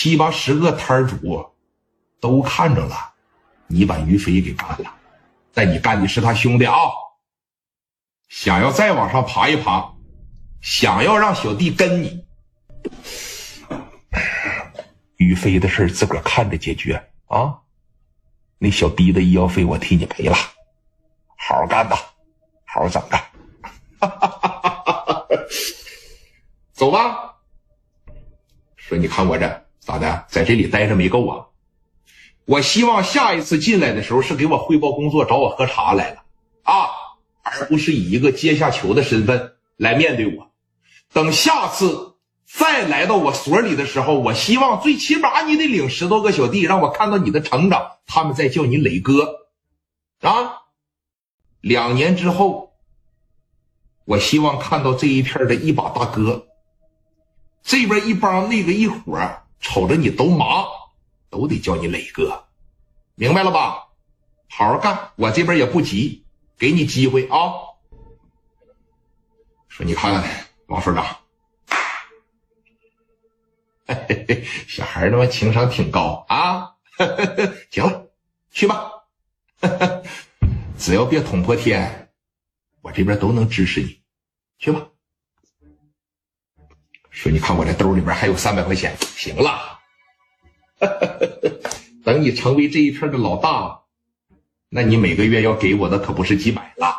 七八十个摊主都看着了，你把于飞给干了，但你干的是他兄弟啊！想要再往上爬一爬，想要让小弟跟你，于飞的事自个儿看着解决啊！那小弟的医药费我替你赔了，好好干吧，好好整干。走吧。说你看我这咋的，在这里待着没够啊？我希望下一次进来的时候是给我汇报工作，找我喝茶来了啊，而不是以一个阶下囚的身份来面对我。等下次再来到我所里的时候，我希望最起码你得领十多个小弟，让我看到你的成长，他们再叫你磊哥啊。两年之后。我希望看到这一片的一把大哥，这边一帮那个一伙瞅着你都麻，都得叫你磊哥，明白了吧？好好干，我这边也不急，给你机会啊。说你看王所长，嘿嘿嘿小孩他妈情商挺高啊。行了，去吧，只要别捅破天，我这边都能支持你。去吧，说你看我这兜里边还有三百块钱，行了，等你成为这一片的老大，那你每个月要给我的可不是几百了，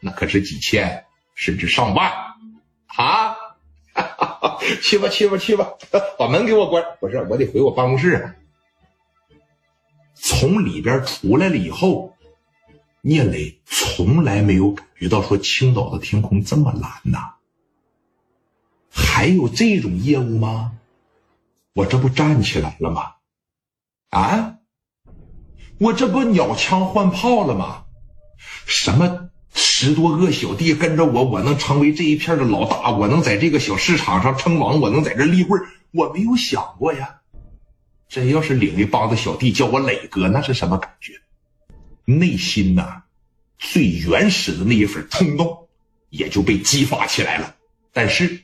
那可是几千甚至上万啊！去吧去吧去吧，把门给我关。不是，我得回我办公室。从里边出来了以后。聂磊从来没有感觉到说青岛的天空这么蓝呐，还有这种业务吗？我这不站起来了吗？啊，我这不鸟枪换炮了吗？什么十多个小弟跟着我，我能成为这一片的老大，我能在这个小市场上称王，我能在这立棍我没有想过呀。真要是领一帮子小弟叫我磊哥，那是什么感觉？内心呐，最原始的那一份冲动也就被激发起来了。但是，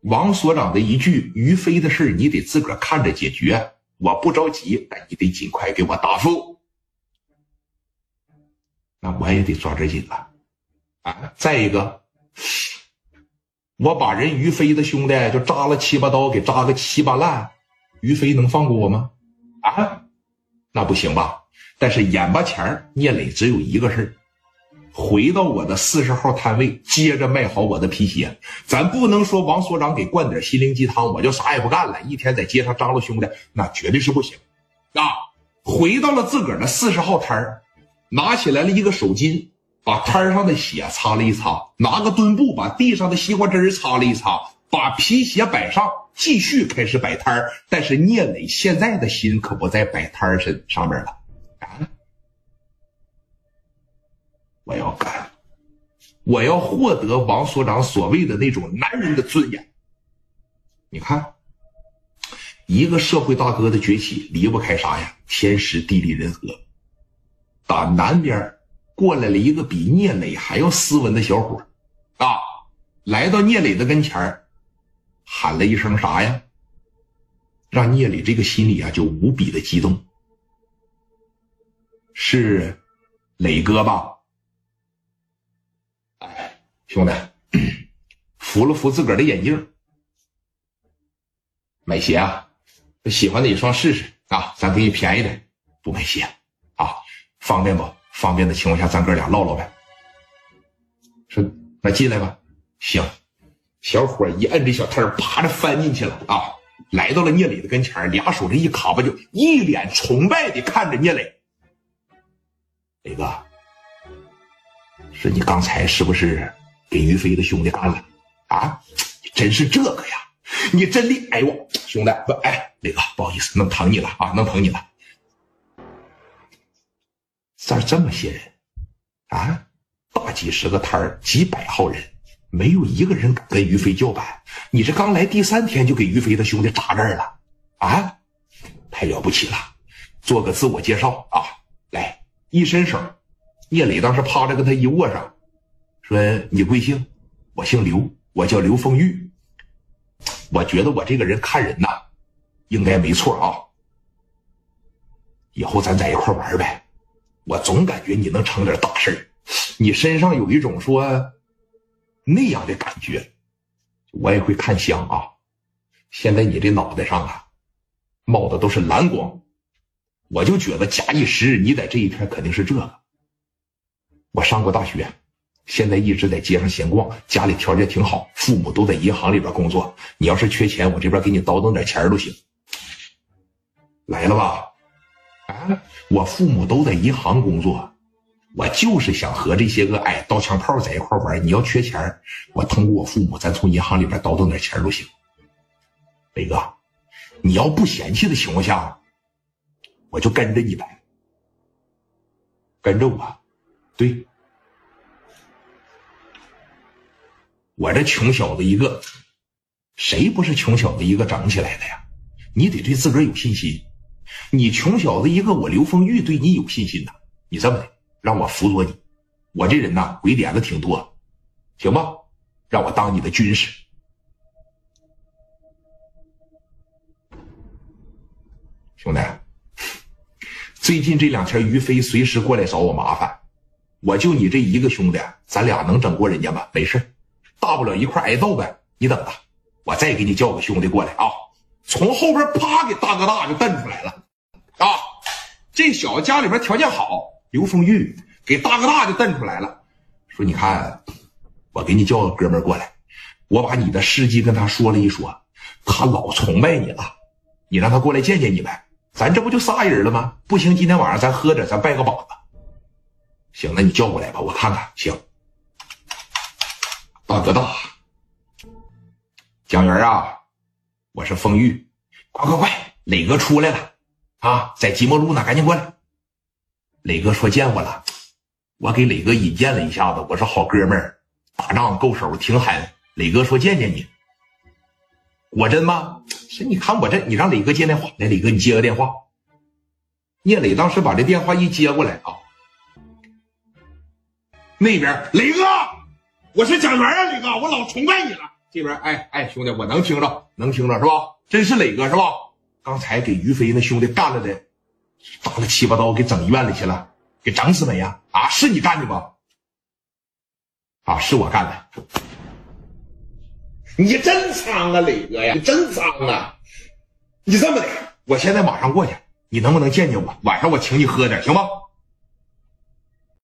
王所长的一句于飞的事你得自个儿看着解决。我不着急，但你得尽快给我答复。那我也得抓着紧了啊！再一个，我把人于飞的兄弟就扎了七八刀，给扎个七八烂，于飞能放过我吗？啊，那不行吧？但是眼巴前聂磊只有一个事儿，回到我的四十号摊位，接着卖好我的皮鞋。咱不能说王所长给灌点心灵鸡汤，我就啥也不干了，一天在街上张罗兄弟，那绝对是不行。啊，回到了自个儿的四十号摊儿，拿起来了一个手巾，把摊上的血擦了一擦，拿个墩布把地上的西瓜汁擦了一擦，把皮鞋摆上，继续开始摆摊儿。但是聂磊现在的心可不在摆摊儿身上面了啊。我要干，我要获得王所长所谓的那种男人的尊严。你看，一个社会大哥的崛起离不开啥呀？天时地利人和。打南边过来了一个比聂磊还要斯文的小伙啊，来到聂磊的跟前喊了一声啥呀？让聂磊这个心里啊就无比的激动。是磊哥吧？兄弟，扶了扶自个儿的眼镜，买鞋啊？喜欢哪双试试啊？咱给你便宜点，不买鞋啊？方便不？方便的情况下，咱哥俩唠唠呗。说那进来吧。行，小伙一摁这小摊啪的翻进去了啊！来到了聂磊的跟前俩手这一卡巴，就一脸崇拜的看着聂磊。磊哥，说你刚才是不是？给于飞的兄弟干了，啊，真是这个呀！你真厉害，我兄弟不哎，磊哥不好意思，能疼你了啊，能疼你了。这儿这么些人，啊，大几十个摊儿，几百号人，没有一个人敢跟于飞叫板。你这刚来第三天就给于飞的兄弟扎这儿了，啊，太了不起了！做个自我介绍啊，来，一伸手，聂磊当时趴着跟他一握上。说你贵姓？我姓刘，我叫刘凤玉。我觉得我这个人看人呐，应该没错啊。以后咱在一块玩呗，我总感觉你能成点大事你身上有一种说那样的感觉，我也会看相啊。现在你这脑袋上啊，冒的都是蓝光，我就觉得假一时日，你在这一片肯定是这个。我上过大学。现在一直在街上闲逛，家里条件挺好，父母都在银行里边工作。你要是缺钱，我这边给你倒腾点钱都行。来了吧？啊，我父母都在银行工作，我就是想和这些个哎刀枪炮在一块玩。你要缺钱，我通过我父母，咱从银行里边倒腾点钱都行。磊哥，你要不嫌弃的情况下，我就跟着你呗，跟着我，对。我这穷小子一个，谁不是穷小子一个整起来的呀？你得对自个儿有信心。你穷小子一个，我刘丰玉对你有信心呐。你这么的，让我辅佐你。我这人呐，鬼点子挺多，行吧？让我当你的军师。兄弟，最近这两天于飞随时过来找我麻烦，我就你这一个兄弟，咱俩能整过人家吗？没事。大不了一块挨揍呗，你等着，我再给你叫个兄弟过来啊！从后边啪给大哥大就瞪出来了啊！这小子家里边条件好，刘丰玉给大哥大就瞪出来了，说：“你看，我给你叫个哥们过来，我把你的事迹跟他说了一说，他老崇拜你了，你让他过来见见你呗。咱这不就仨人了吗？不行，今天晚上咱喝点，咱拜个把子。行，那你叫过来吧，我看看行。”大哥大，蒋元啊，我是风玉，快快快，磊哥出来了啊，在即墨路呢，赶紧过来。磊哥说见我了，我给磊哥引荐了一下子，我说好哥们儿，打仗够手，挺狠。磊哥说见见你，果真吗？是，你看我这，你让磊哥接电话，来，磊哥你接个电话。聂磊当时把这电话一接过来啊，那边磊哥。我是蒋元啊，磊哥，我老崇拜你了。这边，哎哎，兄弟，我能听着，能听着是吧？真是磊哥是吧？刚才给于飞那兄弟干了的，打了七八刀，给整医院里去了，给整死没呀？啊，是你干的不？啊，是我干的。你真脏啊，磊哥呀，你真脏啊！你这么的，我现在马上过去，你能不能见见我？晚上我请你喝点，行吗？